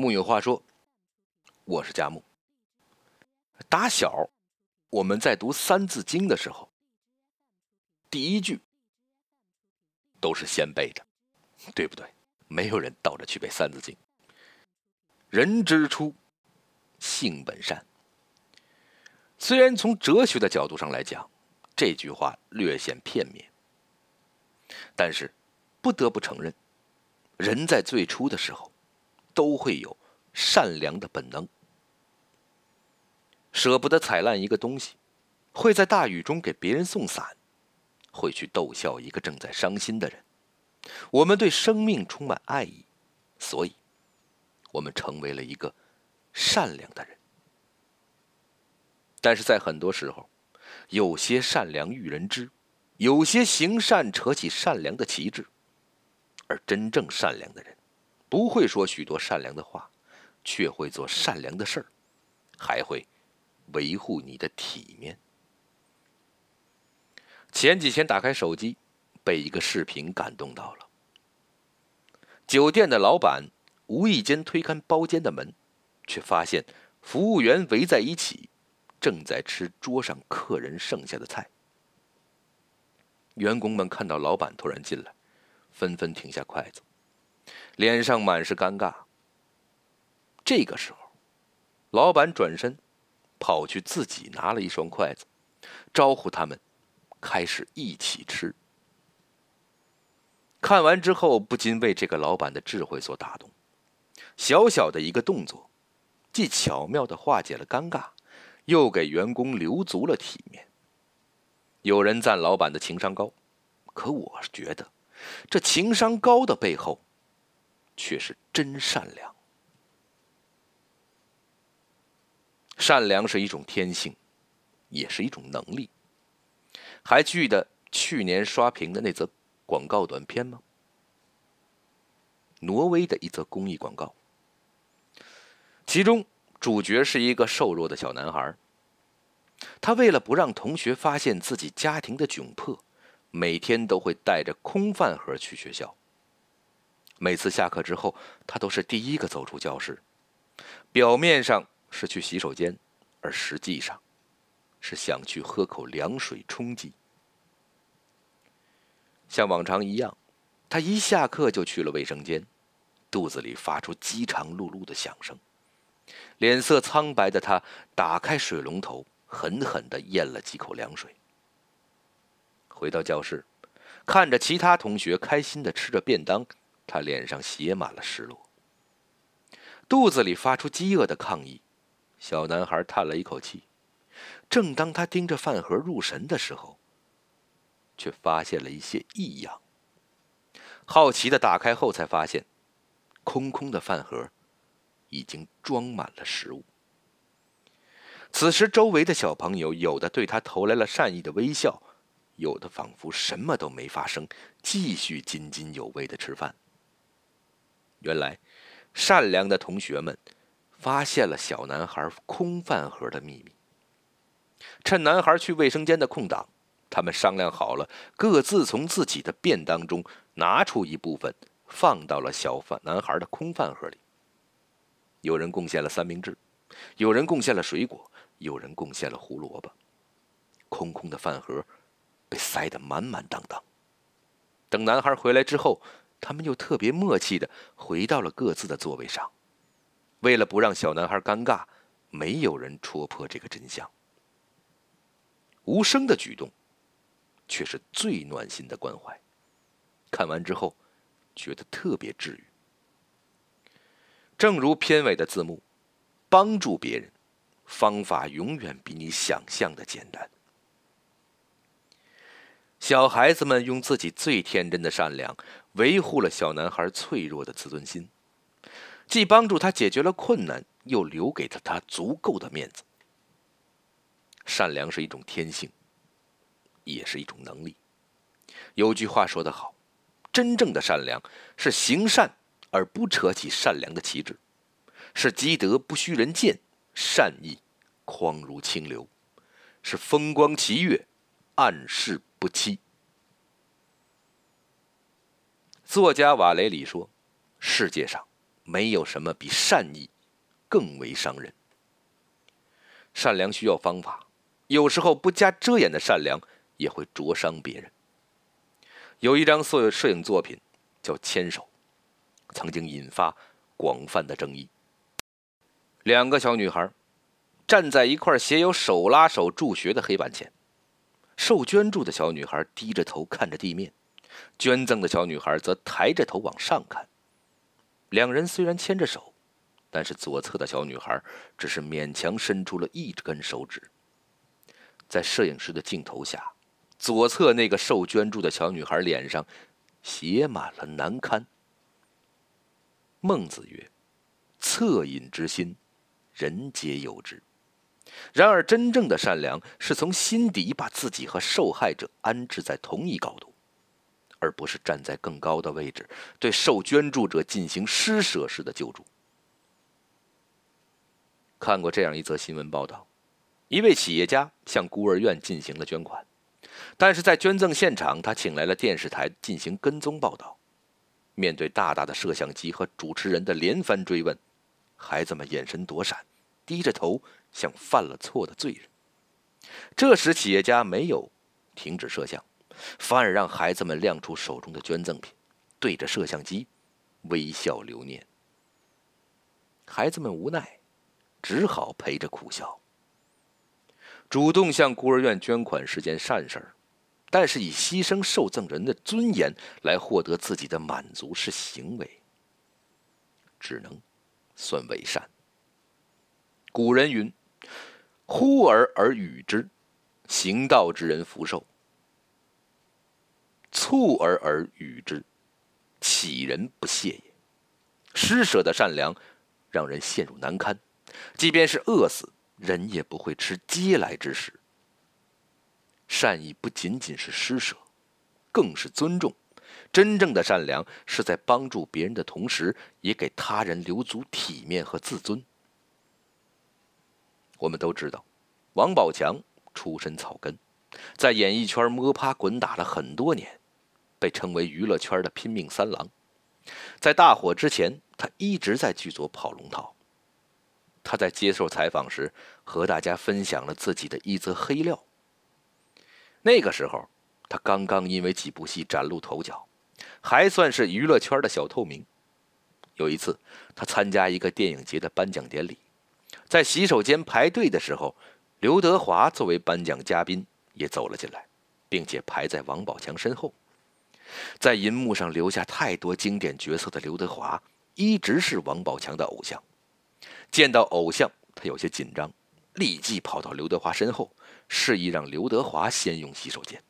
木有话说，我是佳木。打小我们在读《三字经》的时候，第一句都是先背的，对不对？没有人倒着去背《三字经》。人之初，性本善。虽然从哲学的角度上来讲，这句话略显片面，但是不得不承认，人在最初的时候。都会有善良的本能，舍不得踩烂一个东西，会在大雨中给别人送伞，会去逗笑一个正在伤心的人。我们对生命充满爱意，所以，我们成为了一个善良的人。但是在很多时候，有些善良遇人知，有些行善扯起善良的旗帜，而真正善良的人。不会说许多善良的话，却会做善良的事儿，还会维护你的体面。前几天打开手机，被一个视频感动到了。酒店的老板无意间推开包间的门，却发现服务员围在一起，正在吃桌上客人剩下的菜。员工们看到老板突然进来，纷纷停下筷子。脸上满是尴尬。这个时候，老板转身，跑去自己拿了一双筷子，招呼他们开始一起吃。看完之后，不禁为这个老板的智慧所打动。小小的一个动作，既巧妙的化解了尴尬，又给员工留足了体面。有人赞老板的情商高，可我觉得，这情商高的背后。却是真善良。善良是一种天性，也是一种能力。还记得去年刷屏的那则广告短片吗？挪威的一则公益广告，其中主角是一个瘦弱的小男孩。他为了不让同学发现自己家庭的窘迫，每天都会带着空饭盒去学校。每次下课之后，他都是第一个走出教室，表面上是去洗手间，而实际上是想去喝口凉水冲击。像往常一样，他一下课就去了卫生间，肚子里发出饥肠辘辘的响声，脸色苍白的他打开水龙头，狠狠的咽了几口凉水。回到教室，看着其他同学开心的吃着便当。他脸上写满了失落，肚子里发出饥饿的抗议。小男孩叹了一口气。正当他盯着饭盒入神的时候，却发现了一些异样。好奇的打开后，才发现空空的饭盒已经装满了食物。此时，周围的小朋友有的对他投来了善意的微笑，有的仿佛什么都没发生，继续津津有味的吃饭。原来，善良的同学们发现了小男孩空饭盒的秘密。趁男孩去卫生间的空档，他们商量好了，各自从自己的便当中拿出一部分，放到了小饭男孩的空饭盒里。有人贡献了三明治，有人贡献了水果，有人贡献了胡萝卜。空空的饭盒被塞得满满当当。等男孩回来之后，他们又特别默契的回到了各自的座位上，为了不让小男孩尴尬，没有人戳破这个真相。无声的举动，却是最暖心的关怀。看完之后，觉得特别治愈。正如片尾的字幕：“帮助别人，方法永远比你想象的简单。”小孩子们用自己最天真的善良，维护了小男孩脆弱的自尊心，既帮助他解决了困难，又留给了他足够的面子。善良是一种天性，也是一种能力。有句话说得好：“真正的善良是行善而不扯起善良的旗帜，是积德不需人见，善意匡如清流，是风光奇月，暗室。”不欺。作家瓦雷里说：“世界上没有什么比善意更为伤人。善良需要方法，有时候不加遮掩的善良也会灼伤别人。有一张摄摄影作品叫《牵手》，曾经引发广泛的争议。两个小女孩站在一块写有“手拉手助学”的黑板前，受捐助的小女孩低着头看着地面，捐赠的小女孩则抬着头往上看。两人虽然牵着手，但是左侧的小女孩只是勉强伸出了一根手指。在摄影师的镜头下，左侧那个受捐助的小女孩脸上写满了难堪。孟子曰：“恻隐之心，人皆有之。”然而，真正的善良是从心底把自己和受害者安置在同一高度。而不是站在更高的位置对受捐助者进行施舍式的救助。看过这样一则新闻报道：一位企业家向孤儿院进行了捐款，但是在捐赠现场，他请来了电视台进行跟踪报道。面对大大的摄像机和主持人的连番追问，孩子们眼神躲闪，低着头，像犯了错的罪人。这时，企业家没有停止摄像。反而让孩子们亮出手中的捐赠品，对着摄像机微笑留念。孩子们无奈，只好陪着苦笑。主动向孤儿院捐款是件善事儿，但是以牺牲受赠人的尊严来获得自己的满足是行为，只能算伪善。古人云：“呼儿而与之，行道之人福寿。”促而而与之，岂人不屑也？施舍的善良，让人陷入难堪。即便是饿死，人也不会吃嗟来之食。善意不仅仅是施舍，更是尊重。真正的善良，是在帮助别人的同时，也给他人留足体面和自尊。我们都知道，王宝强出身草根，在演艺圈摸爬滚打了很多年。被称为娱乐圈的拼命三郎，在大火之前，他一直在剧组跑龙套。他在接受采访时和大家分享了自己的一则黑料。那个时候，他刚刚因为几部戏崭露头角，还算是娱乐圈的小透明。有一次，他参加一个电影节的颁奖典礼，在洗手间排队的时候，刘德华作为颁奖嘉宾也走了进来，并且排在王宝强身后。在银幕上留下太多经典角色的刘德华，一直是王宝强的偶像。见到偶像，他有些紧张，立即跑到刘德华身后，示意让刘德华先用洗手间。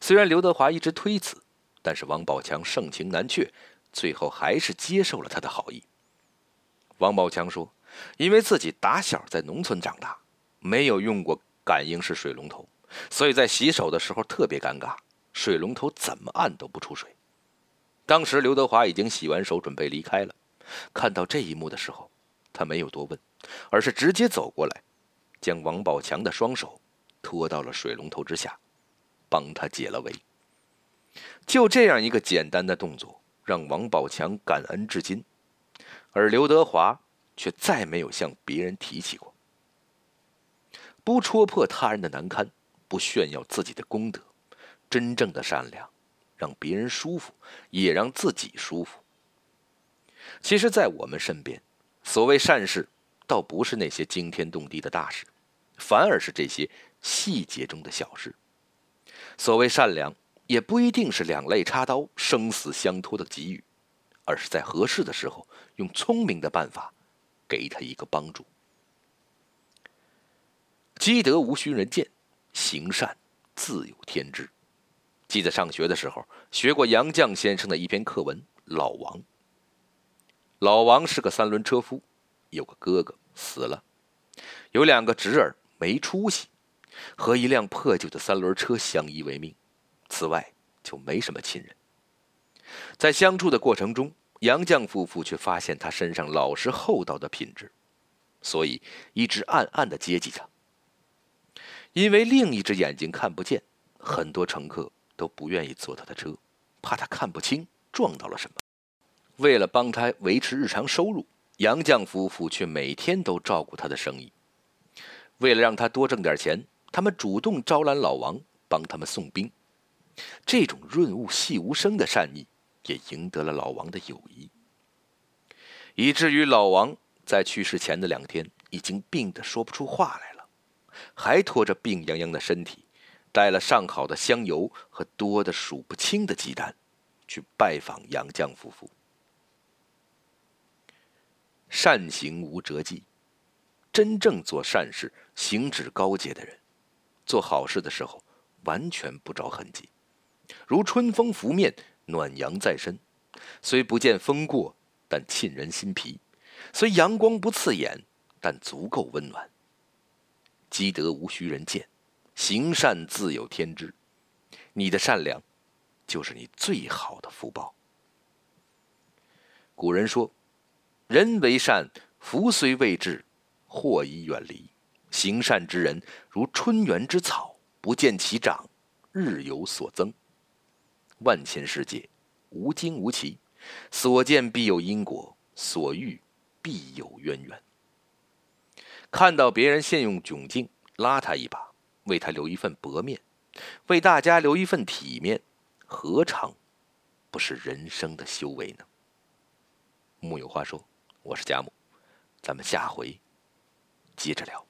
虽然刘德华一直推辞，但是王宝强盛情难却，最后还是接受了他的好意。王宝强说：“因为自己打小在农村长大，没有用过感应式水龙头，所以在洗手的时候特别尴尬。”水龙头怎么按都不出水。当时刘德华已经洗完手准备离开了，看到这一幕的时候，他没有多问，而是直接走过来，将王宝强的双手拖到了水龙头之下，帮他解了围。就这样一个简单的动作，让王宝强感恩至今，而刘德华却再没有向别人提起过。不戳破他人的难堪，不炫耀自己的功德。真正的善良，让别人舒服，也让自己舒服。其实，在我们身边，所谓善事，倒不是那些惊天动地的大事，反而是这些细节中的小事。所谓善良，也不一定是两肋插刀、生死相托的给予，而是在合适的时候，用聪明的办法，给他一个帮助。积德无需人见，行善自有天知。记得上学的时候学过杨绛先生的一篇课文《老王》。老王是个三轮车夫，有个哥哥死了，有两个侄儿没出息，和一辆破旧的三轮车相依为命，此外就没什么亲人。在相处的过程中，杨绛夫妇却发现他身上老实厚道的品质，所以一直暗暗的接济他。因为另一只眼睛看不见，很多乘客。都不愿意坐他的车，怕他看不清撞到了什么。为了帮他维持日常收入，杨绛夫妇却每天都照顾他的生意。为了让他多挣点钱，他们主动招揽老王帮他们送兵。这种润物细无声的善意，也赢得了老王的友谊，以至于老王在去世前的两天已经病得说不出话来了，还拖着病殃殃的身体，带了上好的香油和多的数不清的鸡蛋，去拜访杨绛夫妇。善行无辙迹，真正做善事、行止高洁的人，做好事的时候完全不着痕迹，如春风拂面，暖阳在身。虽不见风过，但沁人心脾；虽阳光不刺眼，但足够温暖。积德无需人见，行善自有天知。你的善良，就是你最好的福报。古人说。人为善，福虽未至，祸已远离。行善之人如春园之草，不见其长，日有所增。万千世界，无惊无奇，所见必有因果，所遇必有渊源。看到别人陷入窘境，拉他一把，为他留一份薄面，为大家留一份体面，何尝不是人生的修为呢？木有话说。我是贾木，咱们下回接着聊。